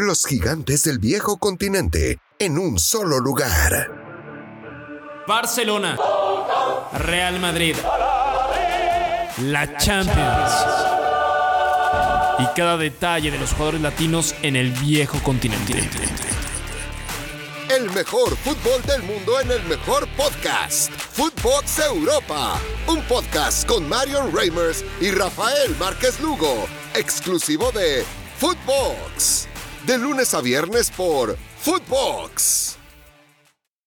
Los gigantes del viejo continente en un solo lugar. Barcelona. Real Madrid. La Champions. Y cada detalle de los jugadores latinos en el viejo continente. El mejor fútbol del mundo en el mejor podcast. Footbox Europa. Un podcast con Marion Reimers y Rafael Márquez Lugo. Exclusivo de Footbox. De lunes a viernes por Footbox.